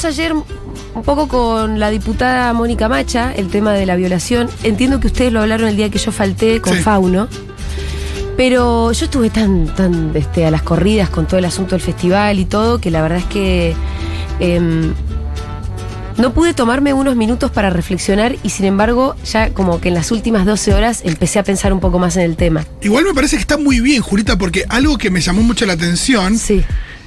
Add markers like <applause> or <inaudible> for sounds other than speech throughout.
hablamos ayer un poco con la diputada Mónica Macha, el tema de la violación. Entiendo que ustedes lo hablaron el día que yo falté con Sí. Fauno. Pero yo estuve tan, tan este, a las corridas con todo el asunto del festival y todo, que la verdad es que em, no pude tomarme unos minutos para reflexionar y sin embargo ya como que en las últimas 12 horas empecé a pensar un poco más en el tema. Igual me parece que está muy bien, Julita, porque algo que me llamó mucho la atención Sí.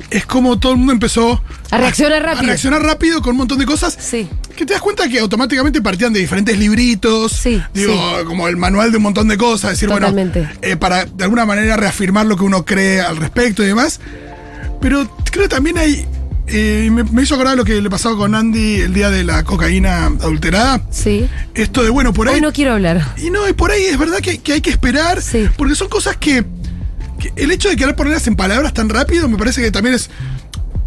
es como todo el mundo empezó A reaccionar rápido. A reaccionar rápido con un montón de cosas. Sí. Que te das cuenta que automáticamente partían de diferentes libritos. Sí, Digo, sí. como el manual de un montón de cosas. Decir, Totalmente. bueno, eh, para de alguna manera reafirmar lo que uno cree al respecto y demás. Pero creo que también hay. Eh, me, me hizo acordar lo que le pasaba con Andy el día de la cocaína adulterada. Sí. Esto de, bueno, por ahí. Hoy no quiero hablar. Y no, y por ahí es verdad que, que hay que esperar. Sí. Porque son cosas que, que El hecho de querer ponerlas en palabras tan rápido me parece que también es.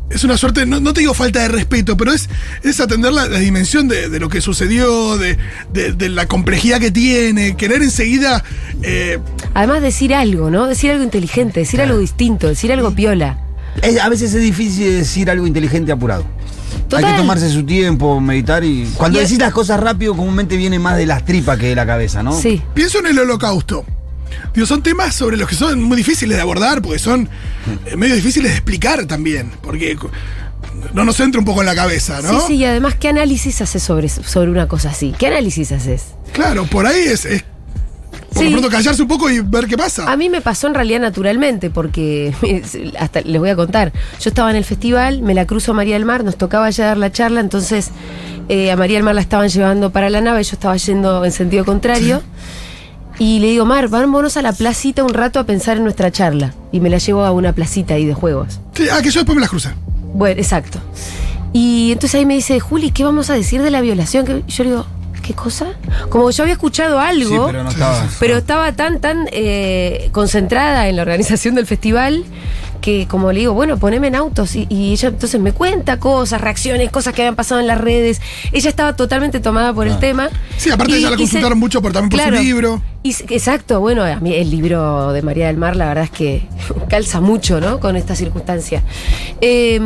Es una suerte, no, no te digo falta de respeto, pero es, es atender la, la dimensión de, de lo que sucedió, de, de- de la complejidad que tiene, querer enseguida. eh, Además decir algo, ¿no? Decir algo inteligente, decir algo distinto, decir algo piola. Es- a veces es difícil decir algo inteligente apurado. Total. Hay que tomarse su tiempo, meditar y. Cuando Y- decís las cosas rápido, comúnmente viene más de las tripas que de la cabeza, ¿no? Sí. pienso en el holocausto. Digo, son temas sobre los que son muy difíciles de abordar, porque son eh, medio difíciles de explicar también, porque no nos entra un poco en la cabeza, ¿no? Sí, sí, y además, ¿qué análisis haces sobre, sobre una cosa así? ¿Qué análisis haces? Claro, por ahí es, es por Sí. lo pronto callarse un poco y ver qué pasa. A mí me pasó en realidad naturalmente, porque <laughs> hasta les voy a contar. Yo estaba en el festival, me la cruzo a María del Mar, nos tocaba ya dar la charla, entonces eh, a María del Mar la estaban llevando para la nave, yo estaba yendo en sentido contrario. Y le digo, Mar, vámonos a la placita un rato a pensar en nuestra charla. Y me la llevo a una placita ahí de juegos. Sí, ah, que yo después me las crucé. Bueno, exacto. Y entonces ahí me dice, Juli, ¿qué vamos a decir de la violación? Que yo le digo, ¿qué cosa? Como yo había escuchado algo. Sí, pero no estaba. Pero estaba tan, tan eh, concentrada en la organización del festival que como le digo, bueno, poneme en autos y, y ella entonces me cuenta cosas, reacciones, cosas que habían pasado en las redes. Ella estaba totalmente tomada por el tema. Sí, aparte Y- ya la se- consultaron mucho por, también por su libro. Y exacto, bueno, a mí el libro de María del Mar, la verdad es que <laughs> calza mucho, ¿no? Con esta circunstancia. Eh,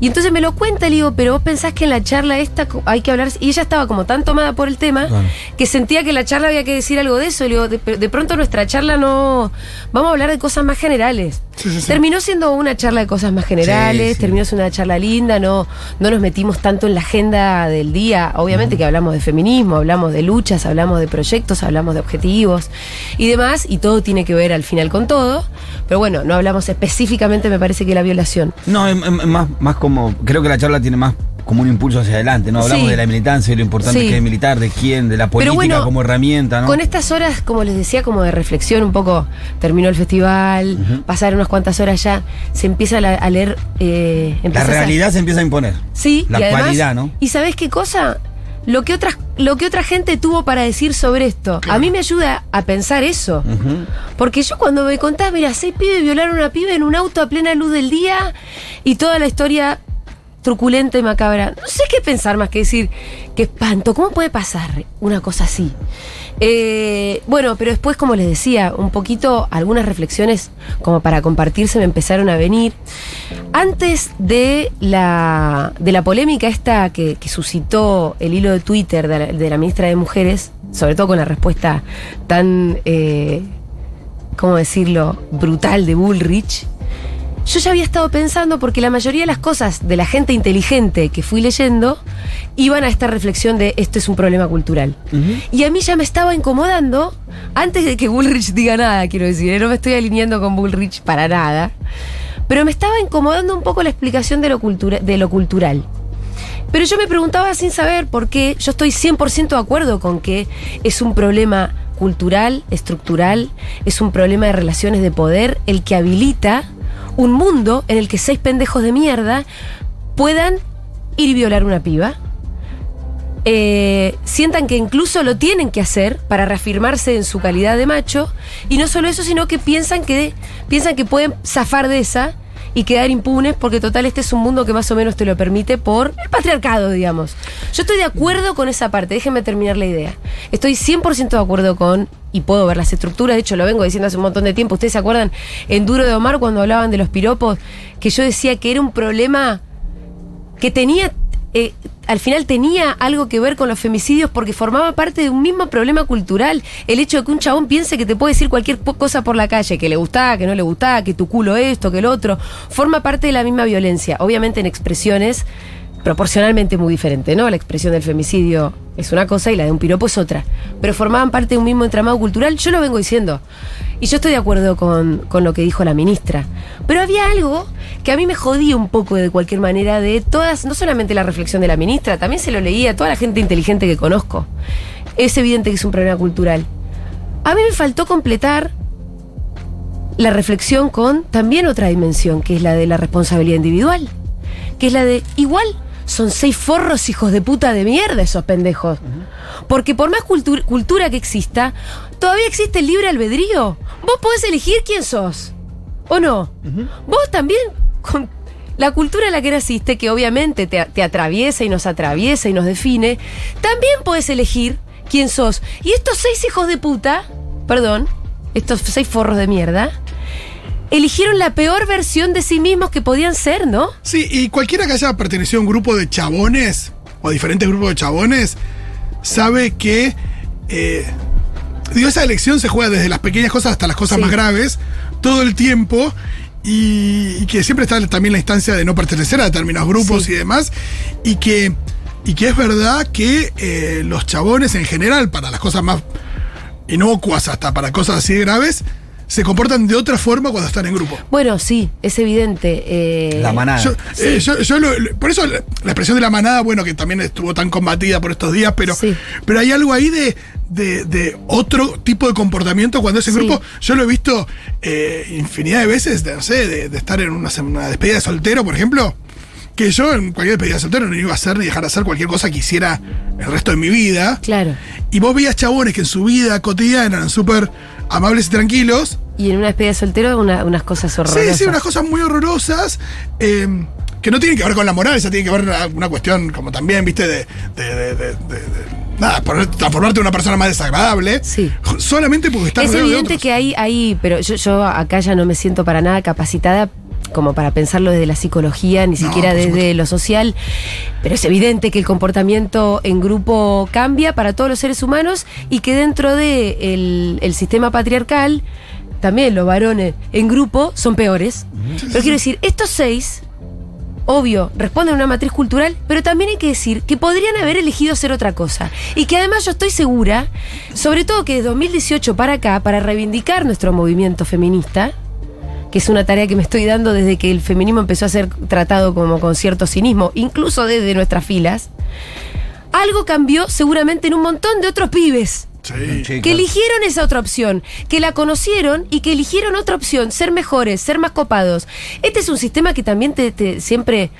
y entonces me lo cuenta, le digo, pero vos pensás que en la charla esta hay que hablar. Y ella estaba como tan tomada por el tema Claro. que sentía que en la charla había que decir algo de eso. Le digo, de, de pronto nuestra charla no. Vamos a hablar de cosas más generales. Sí, sí, sí. Terminó siendo una charla de cosas más generales, terminó siendo una charla linda, no, no nos metimos tanto en la agenda del día. Obviamente que hablamos de feminismo, hablamos de luchas, hablamos de proyectos, hablamos de objetivos y demás, y todo tiene que ver al final con todo. Pero bueno, no hablamos específicamente, me parece que la violación. No, es, es- es más, más como. Creo que la charla tiene más como un impulso hacia adelante, ¿no? Hablamos Sí. de la militancia, de lo importante Sí. que es militar, de quién, de la política bueno, como herramienta, ¿no? Con estas horas, como les decía, como de reflexión, un poco terminó el festival, pasaron unas cuantas horas ya, se empieza a, leer. eh, la a- realidad se empieza a imponer. Sí, La y además- actualidad, ¿no? ¿Y sabés qué cosa? Lo que, otras, lo que otra gente tuvo para decir sobre esto. A mí me ayuda a pensar eso. Porque yo cuando me contás, mira, seis pibes violaron a una pibe en un auto a plena luz del día y toda la historia truculenta y macabra. No sé qué pensar más que decir, qué espanto, ¿cómo puede pasar una cosa así? Eh, bueno, pero después, como les decía, un poquito, algunas reflexiones como para compartirse me empezaron a venir. Antes de la, de la polémica esta que, que suscitó el hilo de Twitter de la, ministra de Mujeres, sobre todo con la respuesta tan... eh, ¿cómo decirlo?, brutal de Bullrich, yo ya había estado pensando porque la mayoría de las cosas de la gente inteligente que fui leyendo iban a esta reflexión de esto es un problema cultural. Y a mí ya me estaba incomodando, antes de que Bullrich diga nada, quiero decir, ¿eh? no me estoy alineando con Bullrich para nada, pero me estaba incomodando un poco la explicación de lo, cultura- de lo cultural. Pero yo me preguntaba sin saber por qué yo estoy 100% de acuerdo con que es un problema cultural, estructural, es un problema de relaciones de poder el que habilita un mundo en el que seis pendejos de mierda puedan ir y violar una piba. eh, sientan que incluso lo tienen que hacer para reafirmarse en su calidad de macho y no solo eso sino que piensan que piensan que pueden zafar de esa y quedar impunes porque total este es un mundo que más o menos te lo permite por el patriarcado, digamos. Yo estoy de acuerdo con esa parte, déjenme terminar la idea. Estoy 100% de acuerdo con, y puedo ver las estructuras, de hecho lo vengo diciendo hace un montón de tiempo, ustedes se acuerdan en Duro de Omar cuando hablaban de los piropos, que yo decía que era un problema que tenía eh, al final tenía algo que ver con los femicidios porque formaba parte de un mismo problema cultural. El hecho de que un chabón piense que te puede decir cualquier cosa por la calle, que le gustaba, que no le gustaba, que tu culo esto, que el otro, forma parte de la misma violencia. Obviamente en expresiones proporcionalmente muy diferentes, ¿no? La expresión del femicidio es una cosa y la de un piropo es otra. Pero formaban parte de un mismo entramado cultural, yo lo vengo diciendo. Y yo estoy de acuerdo con, con lo que dijo la ministra. Pero había algo que a mí me jodía un poco de cualquier manera de todas, no solamente la reflexión de la ministra, también se lo leía a toda la gente inteligente que conozco. Es evidente que es un problema cultural. A mí me faltó completar la reflexión con también otra dimensión, que es la de la responsabilidad individual. Que es la de, igual, son seis forros hijos de puta de mierda esos pendejos. Porque por más cultu- cultura que exista, todavía existe el libre albedrío. Vos podés elegir quién sos. ¿O no? Vos también, con la cultura en la que naciste, que obviamente te, te atraviesa y nos atraviesa y nos define, también podés elegir quién sos. Y estos seis hijos de puta, perdón, estos seis forros de mierda, eligieron la peor versión de sí mismos que podían ser, ¿no? Sí, y cualquiera que haya pertenecido a un grupo de chabones, o a diferentes grupos de chabones, sabe que. eh, digo, esa elección se juega desde las pequeñas cosas hasta las cosas Sí. más graves, todo el tiempo. Y, y que siempre está también la instancia de no pertenecer a determinados grupos Sí. y demás. Y que, y que es verdad que eh, los chabones en general, para las cosas más inocuas, hasta para cosas así graves, se comportan de otra forma cuando están en grupo. Bueno, sí, es evidente. eh, La manada. Yo, eh, yo- yo lo- lo- por eso la, la expresión de la manada, bueno, que también estuvo tan combatida por estos días, pero, Sí. pero hay algo ahí de, de- de otro tipo de comportamiento cuando es en Sí. grupo. Yo lo he visto eh, infinidad de veces, de, no sé, de, de estar en una, una despedida de soltero, por ejemplo. Que yo en cualquier despedida de soltero no iba a hacer ni dejar de hacer cualquier cosa que hiciera el resto de mi vida. Claro. Y vos veías chabones que en su vida cotidiana eran súper amables y tranquilos. Y en una despedida de soltero, una- unas cosas horrorosas. Sí, sí, unas cosas muy horrorosas. eh, que no tienen que ver con la moral, esa tiene que ver una, una cuestión como también, viste, de. de, de- de- de- de- nada, poner- transformarte en una persona más desagradable. Sí. Solamente porque estás Es rodeado de evidente otros. que hay, hay pero yo, yo acá ya no me siento para nada capacitada como para pensarlo desde la psicología, ni No, siquiera desde supuesto. lo social, pero es evidente que el comportamiento en grupo cambia para todos los seres humanos y que dentro del de el sistema patriarcal, también los varones en grupo son peores. Pero quiero decir, estos seis obvio, responden a una matriz cultural, pero también hay que decir que podrían haber elegido hacer otra cosa. Y que además yo estoy segura, sobre todo que de 2018 para acá, para reivindicar nuestro movimiento feminista, que es una tarea que me estoy dando desde que el feminismo empezó a ser tratado como con cierto cinismo, incluso desde nuestras filas, algo cambió seguramente en un montón de otros pibes Sí. Que eligieron esa otra opción, que la conocieron y que eligieron otra opción, ser mejores, ser más copados. Este es un sistema que también te, te- siempre,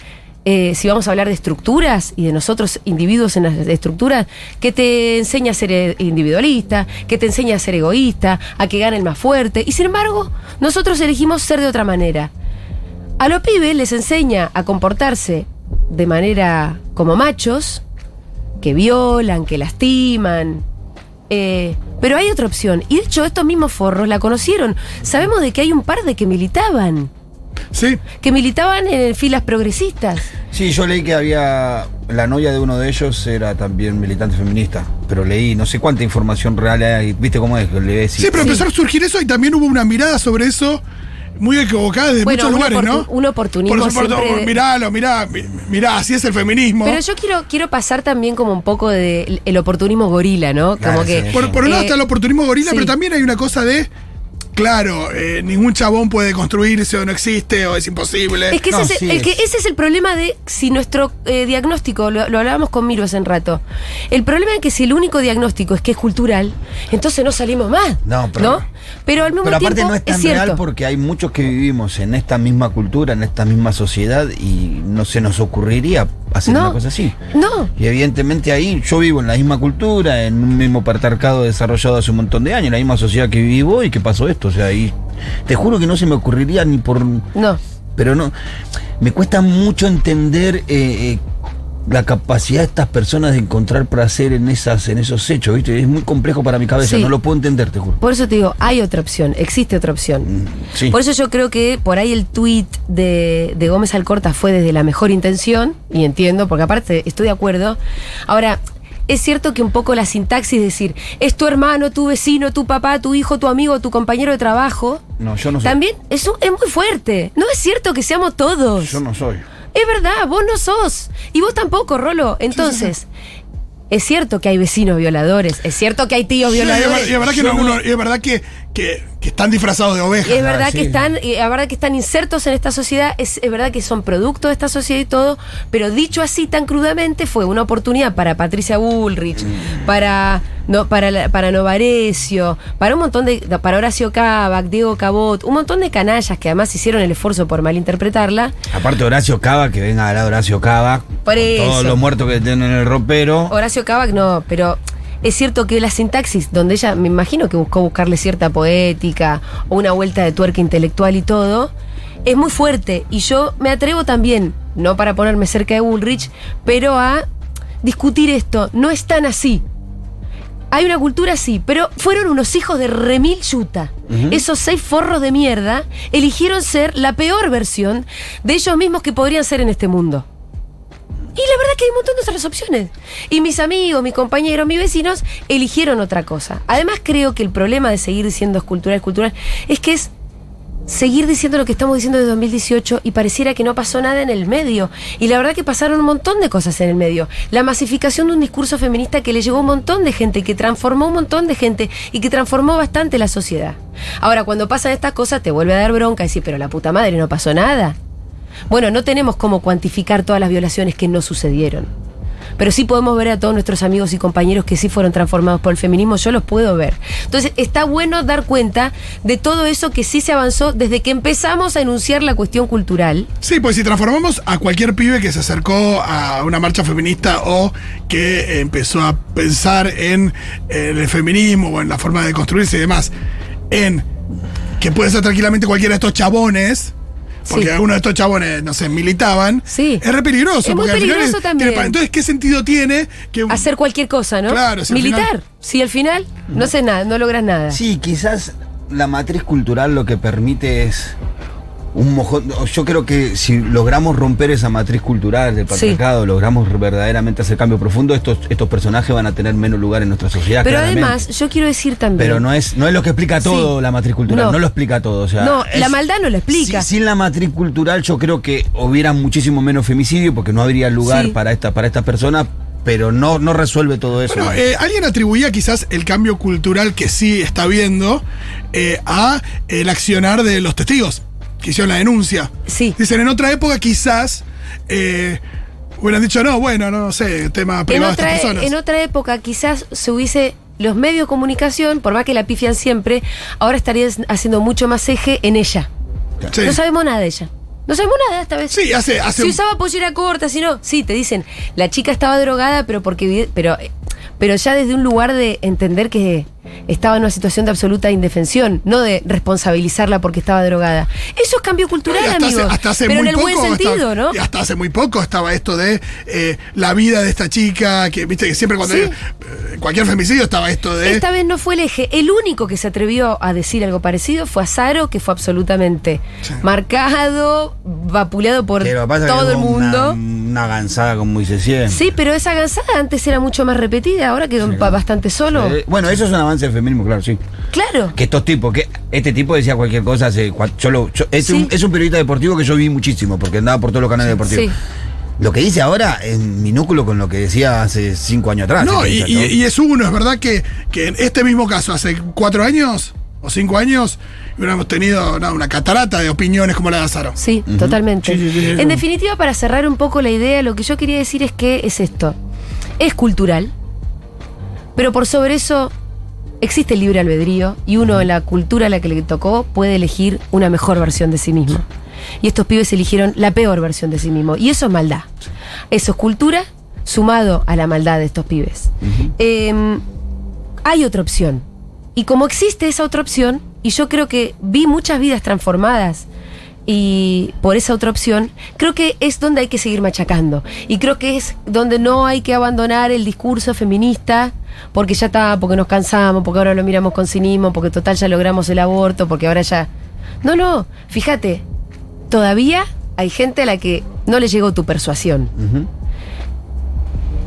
eh, si vamos a hablar de estructuras y de nosotros individuos en las estructuras, que te enseña a ser individualista, que te enseña a ser egoísta, a que gane el más fuerte. Y sin embargo, nosotros elegimos ser de otra manera. A los pibes les enseña a comportarse de manera como machos, que violan, que lastiman. eh, pero hay otra opción. Y de hecho, estos mismos forros la conocieron. Sabemos de que hay un par de que militaban. Sí. Que militaban en filas progresistas. Sí, yo leí que había. La novia de uno de ellos era también militante feminista. Pero leí, no sé cuánta información real hay. ¿Viste cómo es? Y- Sí, pero empezó a surgir eso y también hubo una mirada sobre eso muy equivocada desde Bueno, muchos lugares, ¿no? un oportunismo Por supuesto, siempre- miralo, mirá, mi- mirá, así es el feminismo. Pero yo quiero, quiero pasar también como un poco de el oportunismo gorila, ¿no? Claro, como que. sí. Por, por un lado eh, está el oportunismo gorila, sí. pero también hay una cosa de. Claro, eh, ningún chabón puede construirse o no existe o es imposible. Es que, No, ese, es, sí, el que es- ese es el problema de si nuestro eh, diagnóstico, lo, lo hablábamos con Miro hace un rato, el problema es que si el único diagnóstico es que es cultural, entonces no salimos más. No, pero- Pero al mismo Pero aparte tiempo no es tan real porque hay muchos que vivimos en esta misma cultura, en esta misma sociedad y no se nos ocurriría hacer No. una cosa así. No. Y evidentemente ahí yo vivo en la misma cultura, en un mismo patriarcado desarrollado hace un montón de años, en la misma sociedad que vivo y que pasó esto. O sea, ahí te juro que no se me ocurriría ni por... No. Pero no, me cuesta mucho entender... eh, eh, la capacidad de estas personas de encontrar placer en esas en esos hechos, ¿viste? Es muy complejo para mi cabeza, Sí. no lo puedo entender, te juro. Por eso te digo, hay otra opción, existe otra opción. Mm, Sí. Por eso yo creo que por ahí el tuit de, de Gómez Alcorta fue desde la mejor intención, y entiendo, porque aparte estoy de acuerdo. Ahora, es cierto que un poco la sintaxis, decir, es tu hermano, tu vecino, tu papá, tu hijo, tu amigo, tu compañero de trabajo, No, yo no soy. también es, un- es muy fuerte. No es cierto que seamos todos. Yo no soy. Es verdad, vos no sos. Y vos tampoco, Rolo. Entonces, es cierto que hay vecinos violadores, es cierto que hay tíos violadores. y es verdad que, no- no- uno- y es verdad que, que, que están disfrazados de ovejas. Y es verdad sí. que están, es verdad que están insertos en esta sociedad, es, es verdad que son producto de esta sociedad y todo, pero dicho así tan crudamente fue una oportunidad para Patricia Bullrich, Mm. para no, para la- para Novarecio, para un montón de para Horacio Cabac, Diego Cabot, un montón de canallas que además hicieron el esfuerzo por malinterpretarla. Aparte Horacio Cava, que venga a hablar Horacio Cava. Por eso. Todos los muertos que tienen en el ropero. Horacio Cabac no, pero es cierto que la sintaxis, donde ella me imagino que buscó buscarle cierta poética o una vuelta de tuerca intelectual y todo, es muy fuerte. Y yo me atrevo también, no para ponerme cerca de Bullrich, pero a discutir esto. No es tan así. Hay una cultura así, pero fueron unos hijos de remil yuta. Esos seis forros de mierda eligieron ser la peor versión de ellos mismos que podrían ser en este mundo. Y la verdad que hay un montón de otras opciones. Y mis amigos, mis compañeros, mis vecinos eligieron otra cosa. Además creo que el problema de seguir diciendo es cultural, es que es seguir diciendo lo que estamos diciendo desde 2018 y pareciera que no pasó nada en el medio. Y la verdad que pasaron un montón de cosas en el medio. La masificación de un discurso feminista que le llegó a un montón de gente, que transformó un montón de gente y que transformó bastante la sociedad. Ahora, cuando pasan estas cosas, te vuelve a dar bronca y decir, pero la puta madre, no pasó nada. Bueno, no tenemos cómo cuantificar todas las violaciones que no sucedieron. Pero sí podemos ver a todos nuestros amigos y compañeros que sí fueron transformados por el feminismo, yo los puedo ver. Entonces, está bueno dar cuenta de todo eso que sí se avanzó desde que empezamos a enunciar la cuestión cultural. Sí, pues si transformamos a cualquier pibe que se acercó a una marcha feminista o que empezó a pensar en, en el feminismo o en la forma de construirse y demás, en que puede ser tranquilamente cualquiera de estos chabones, porque Sí. algunos de estos chabones, no sé, militaban, Sí. es re peligroso. Es muy al final peligroso es- también. tiene entonces, ¿qué sentido tiene que un- Hacer cualquier cosa, ¿no? Claro, si al Militar. final- Si al final no haces nada, no logras nada. Sí, quizás la matriz cultural lo que permite es un mojón. Yo creo que si logramos romper esa matriz cultural del patriarcado, logramos verdaderamente hacer cambio profundo, estos, estos personajes van a tener menos lugar en nuestra sociedad. Pero claramente. además, yo quiero decir también. Pero no es, no es lo que explica todo Sí. la matriz cultural, No. no, lo explica todo. O sea, No, es- la maldad no la explica. Si- sin la matriz cultural, yo creo que hubiera muchísimo menos femicidio porque no habría lugar Sí. para esta, para estas personas, pero no, no resuelve todo eso. Bueno, eh, alguien atribuía quizás el cambio cultural que sí está viendo eh, a el accionar de los testigos que hicieron la denuncia. Sí. Dicen, en otra época quizás eh, hubieran dicho, no, bueno, no, sé, tema en privado de estas personas. en otra época quizás se hubiese los medios de comunicación, por más que la pifian siempre, ahora estarían haciendo mucho más eje en ella. Sí. No sabemos nada de ella. No sabemos nada esta vez. Sí, hace, hace Si un- usaba pollera corta, si no, sí, te dicen, la chica estaba drogada, pero porque pero pero ya desde un lugar de entender que estaba en una situación de absoluta indefensión, no de responsabilizarla porque estaba drogada. Eso es cambio cultural, Y hasta amigos. hace, hasta hace pero muy en el poco buen sentido, estaba- ¿no? y hasta hace muy poco estaba esto de eh, la vida de esta chica, que viste que siempre cuando Sí. eh, cualquier femicidio estaba esto de Esta vez no fue el eje. El único que se atrevió a decir algo parecido fue Azaro, que fue absolutamente Sí. marcado, vapuleado por Pero pasa que todo el mundo. Una, una gansada con Moisés siempre. Sí, pero esa gansada antes era mucho más repetida, ahora quedó ba- bastante solo. Eh, bueno, eso es un avance del feminismo, claro, sí. Claro. Que estos tipos, que este tipo decía cualquier cosa hace. Yo lo, yo- es, Sí. un, es un periodista deportivo que yo vi muchísimo, porque andaba por todos los canales deportivos. Sí. Lo que dice ahora es minúsculo con lo que decía hace cinco años atrás. No, y, muchacho. y- y es uno, es verdad que, que en este mismo caso, hace cuatro años o cinco años, hubiéramos tenido no, una catarata de opiniones como la de Azaro. Sí, totalmente. Sí, sí, sí, sí. En definitiva, para cerrar un poco la idea, lo que yo quería decir es que es esto. Es cultural, pero por sobre eso existe el libre albedrío y uno en la cultura a la que le tocó puede elegir una mejor versión de sí mismo. Y estos pibes eligieron la peor versión de sí mismo. Y eso es maldad. Eso es cultura sumado a la maldad de estos pibes. Eh, hay otra opción. Y como existe esa otra opción, y yo creo que vi muchas vidas transformadas y por esa otra opción, creo que es donde hay que seguir machacando. Y creo que es donde no hay que abandonar el discurso feminista, porque ya está, porque nos cansamos, porque ahora lo miramos con cinismo, porque total ya logramos el aborto, porque ahora ya... No, no, fíjate, todavía hay gente a la que no le llegó tu persuasión.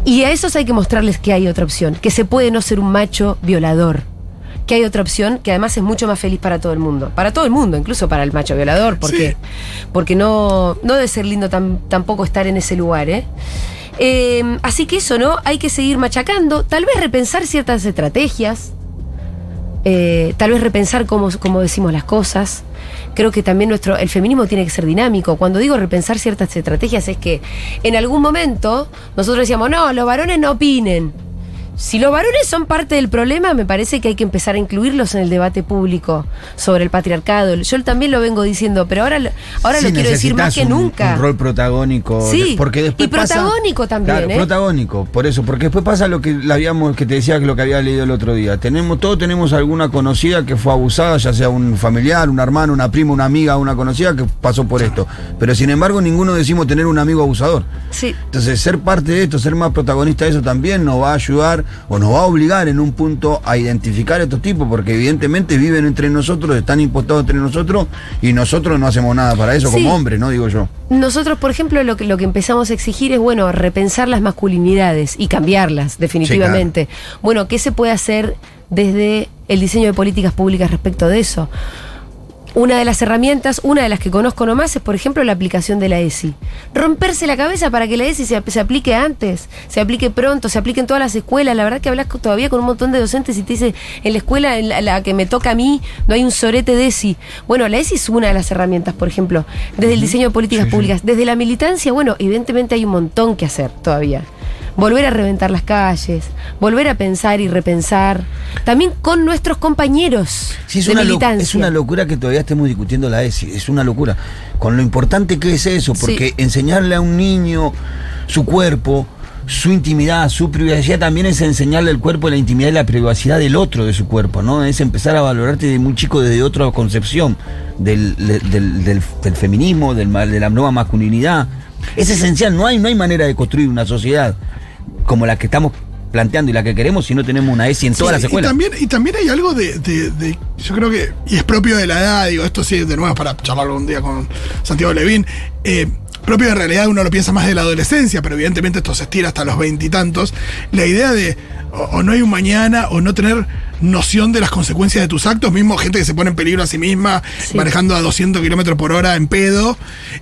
Y a esos hay que mostrarles que hay otra opción, que se puede no ser un macho violador, que hay otra opción que además es mucho más feliz para todo el mundo, para todo el mundo, incluso para el macho violador, porque, Sí. porque no, no debe ser lindo tam- tampoco estar en ese lugar, ¿eh? Eh, Así que eso, ¿no? Hay que seguir machacando, tal vez repensar ciertas estrategias, eh, tal vez repensar cómo, cómo decimos las cosas. Creo que también nuestro, el feminismo tiene que ser dinámico. Cuando digo repensar ciertas estrategias es que en algún momento nosotros decíamos, no, los varones no opinen. Si los varones son parte del problema, me parece que hay que empezar a incluirlos en el debate público sobre el patriarcado. Yo también lo vengo diciendo, pero ahora, lo- ahora Sí, lo quiero decir más que un- nunca. Un rol protagónico. Sí, porque después y protagónico también, Claro, ¿eh? protagónico, por eso. Porque después pasa lo que habíamos, que te decía que lo que había leído el otro día. Tenemos, todos tenemos alguna conocida que fue abusada, ya sea un familiar, un hermano, una prima, una amiga, una conocida que pasó por esto. Pero sin embargo, ninguno decimos tener un amigo abusador. Sí. Entonces, ser parte de esto, ser más protagonista de eso también nos va a ayudar o nos va a obligar en un punto a identificar a estos tipos, porque evidentemente viven entre nosotros, están impostados entre nosotros y nosotros no hacemos nada para eso Sí. como hombres, ¿no? Digo yo. Nosotros, por ejemplo, lo que, lo que empezamos a exigir es, bueno, repensar las masculinidades y cambiarlas, definitivamente. Bueno, ¿qué se puede hacer desde el diseño de políticas públicas respecto de eso? Una de las herramientas, una de las que conozco nomás, es, por ejemplo, la aplicación de la ESI. Romperse la cabeza para que la ESI se, se aplique antes, se aplique pronto, se aplique en todas las escuelas. La verdad que hablas todavía con un montón de docentes y te dice, en la escuela en la, la que me toca a mí, no hay un sorete de ESI. Bueno, la ESI es una de las herramientas, por ejemplo, desde el diseño de políticas Sí, sí. públicas. Desde la militancia, bueno, evidentemente hay un montón que hacer todavía. Volver a reventar las calles, volver a pensar y repensar, también con nuestros compañeros Sí, es de una, militancia. es una locura que todavía estemos discutiendo la ESI, es una locura. Con lo importante que es eso, porque Sí. enseñarle a un niño su cuerpo, su intimidad, su privacidad, también es enseñarle el cuerpo, la intimidad y la privacidad del otro, de su cuerpo, ¿no? Es empezar a valorarte de muy chico desde otra concepción del, del, del- del- feminismo, de la nueva masculinidad. Es esencial, no hay, no hay manera de construir una sociedad como la que estamos planteando y la que queremos si no tenemos una ESI en todas Sí, las y escuelas. también, y también hay algo de, de- de- Yo creo que. Y es propio de la edad, digo, esto sí, de nuevo, para charlar algún día con Santiago Levín. eh, propio de realidad, uno lo piensa más de la adolescencia, pero evidentemente esto se estira hasta los veintitantos. La idea de. O, o no hay un mañana, o no tener noción de las consecuencias de tus actos, mismo gente que se pone en peligro a sí misma, Sí. manejando a 200 kilómetros por hora en pedo.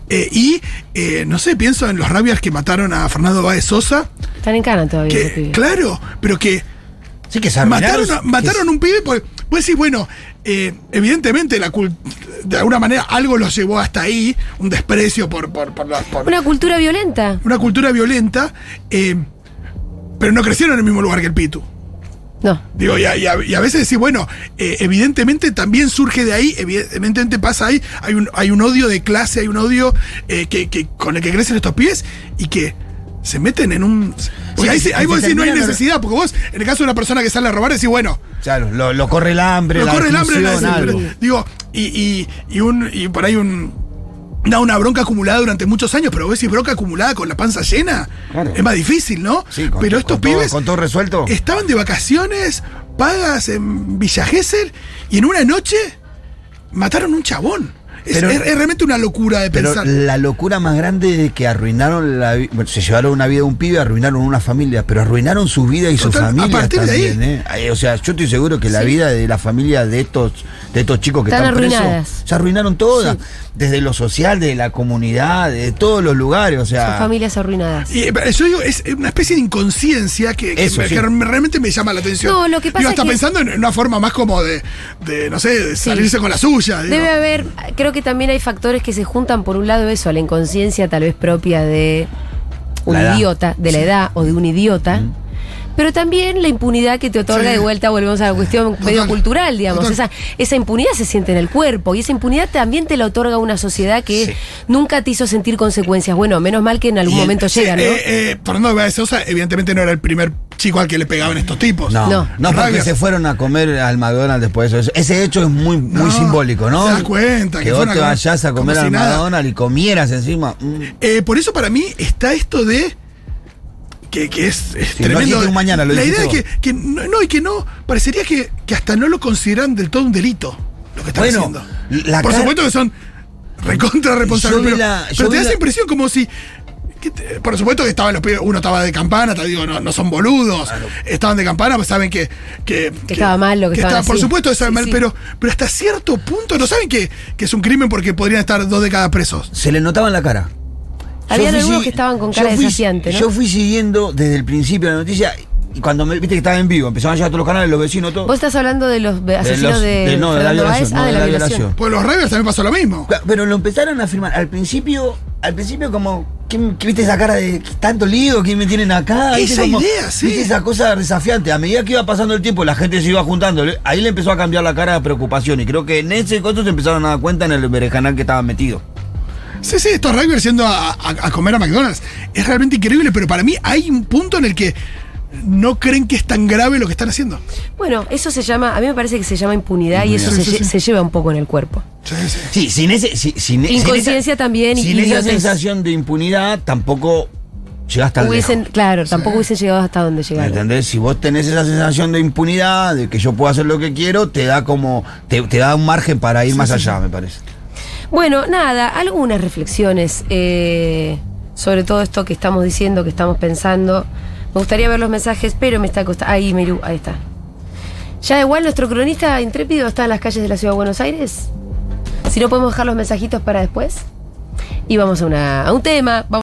eh, y, eh, no sé, pienso en los rabias que mataron a Fernando Báez Sosa, Están en cana todavía. ese que, pibe. claro, pero que Sí, que se mataron, a, mataron un pibe porque vos decís, bueno, eh, evidentemente la de alguna manera algo los llevó hasta ahí, un desprecio por, por, por la- por Una cultura violenta. una cultura violenta, eh, pero no crecieron en el mismo lugar que el Pitu. No. Digo, y a, y a- y a veces decís, bueno, eh, evidentemente también surge de ahí, evidentemente pasa ahí, hay un, hay un odio de clase, hay un odio que, que- con el que crecen estos pies y que se meten en un... Porque Sí, ahí, vos decís, no hay necesidad, porque vos, en el caso de una persona que sale a robar, decís, bueno, Claro, lo, lo corre el hambre, lo la corre el hambre, la pero, digo, y, y, y, un, y por ahí un, una, una bronca acumulada durante muchos años, pero vos decís bronca acumulada con la panza llena, Claro. es más difícil, ¿no? Sí, con pero to- estos con todo- pibes con todo resuelto. estaban de vacaciones, pagas en Villa Gesell, y en una noche mataron un chabón. Es, Pero- es- es realmente una locura de Pero pensar. la locura más grande es que arruinaron la bueno, se llevaron una vida de un pibe, arruinaron una familia, pero arruinaron su vida y su a familia partir de ahí. también, ¿eh? O sea, yo estoy seguro que la vida de la familia de estos, de estos chicos que Están están, arruinadas. presos, se arruinaron todas, desde lo social, de la comunidad, de todos los lugares, o Son sea, familias arruinadas. Y, eh, yo digo, es una especie de inconsciencia que, que Eso, me- sí. que realmente me llama la atención. No, lo que pasa Digo, hasta es que- pensando en una forma más como de, de, no sé, de Sí. salirse con la suya. digo. Debe haber, creo que también hay factores que se juntan, por un lado eso, a la inconsciencia tal vez propia de un idiota, de la edad o de un idiota, pero también la impunidad que te otorga Sí. de vuelta, volvemos a la cuestión Total. medio cultural, digamos. Total. Esa, esa impunidad se siente en el cuerpo y esa impunidad también te la otorga una sociedad que Sí. nunca te hizo sentir consecuencias. Bueno, menos mal que en algún Y el- momento llega, ¿no? Eh, eh, Fernando Báez Sosa, evidentemente no era el primer chico al que le pegaban estos tipos. No, No. no, porque se fueron a comer al McDonald's después de eso. Ese hecho es muy, muy No, simbólico, ¿no? te das cuenta que que vos te vayas a comer al. McDonald's y comieras encima. mm. Eh, por eso para mí está esto de. Que, que es, es Sí, no tremendo. dijiste un mañana, lo la idea dijiste es que, que no, no, y que no, parecería que, que hasta no lo consideran del todo un delito lo que están Bueno, haciendo. la Por supuesto que son recontra responsables, pero, la- yo pero te da esa la- impresión como si. que por supuesto que estaban los pibes, uno estaba de campana, te digo, no, no son boludos. Estaban de campana, pues saben que. Que, estaba mal lo que estaban está- Por supuesto que estaban Sí, mal, sí. pero, pero hasta cierto punto no saben que, que es un crimen porque podrían estar dos décadas presos. Se le notaba en la cara. Habían algunos si- que estaban con yo cara fui- desafiante, ¿no? Yo fui siguiendo desde el principio la noticia y cuando me viste que estaba en vivo, empezaron a llegar todos los canales, los vecinos, todo. Vos estás hablando de los de asesinos los- de, de- no, de la violación. Ah, de la violación. Pues los Ravens también pasó lo mismo. Claro, Pero lo empezaron a afirmar. Al principio, al principio como, ¿qué, qué viste esa cara de tanto lío? ¿Quién me tienen acá? ¿Viste Esa como- idea, sí. ¿Viste esa cosa desafiante? A medida que iba pasando el tiempo, la gente se iba juntando. Ahí le empezó a cambiar la cara de preocupación. Y creo que en ese costo se empezaron a dar cuenta en el berejanal que estaban metidos. Sí, sí, estos Ravens yendo a, a- a comer a McDonald's. Es realmente increíble, pero para mí hay un punto en el que no creen que es tan grave lo que están haciendo. Bueno, eso se llama, a mí me parece que se llama impunidad, y eso Sí, se, sí, lle- sí. se lleva un poco en el cuerpo. Sí, sí. Sí, sin ese. si- sin, sin Inconsciencia esa- también y Sin esa sensación de impunidad, tampoco llegaste Hubiesen, claro, tampoco hubiesen llegado hasta donde ¿Me llegaron. entendés? Si vos tenés esa sensación de impunidad, de que yo puedo hacer lo que quiero, te da como. te, te da un margen para ir más allá, me parece. Bueno, nada, algunas reflexiones eh, sobre todo esto que estamos diciendo, que estamos pensando. Me gustaría ver los mensajes, pero me está costando. Ahí, Miru, ahí está. Ya igual nuestro cronista intrépido está en las calles de la ciudad de Buenos Aires. Si no podemos dejar los mensajitos para después. Y vamos a, a un tema. Vamos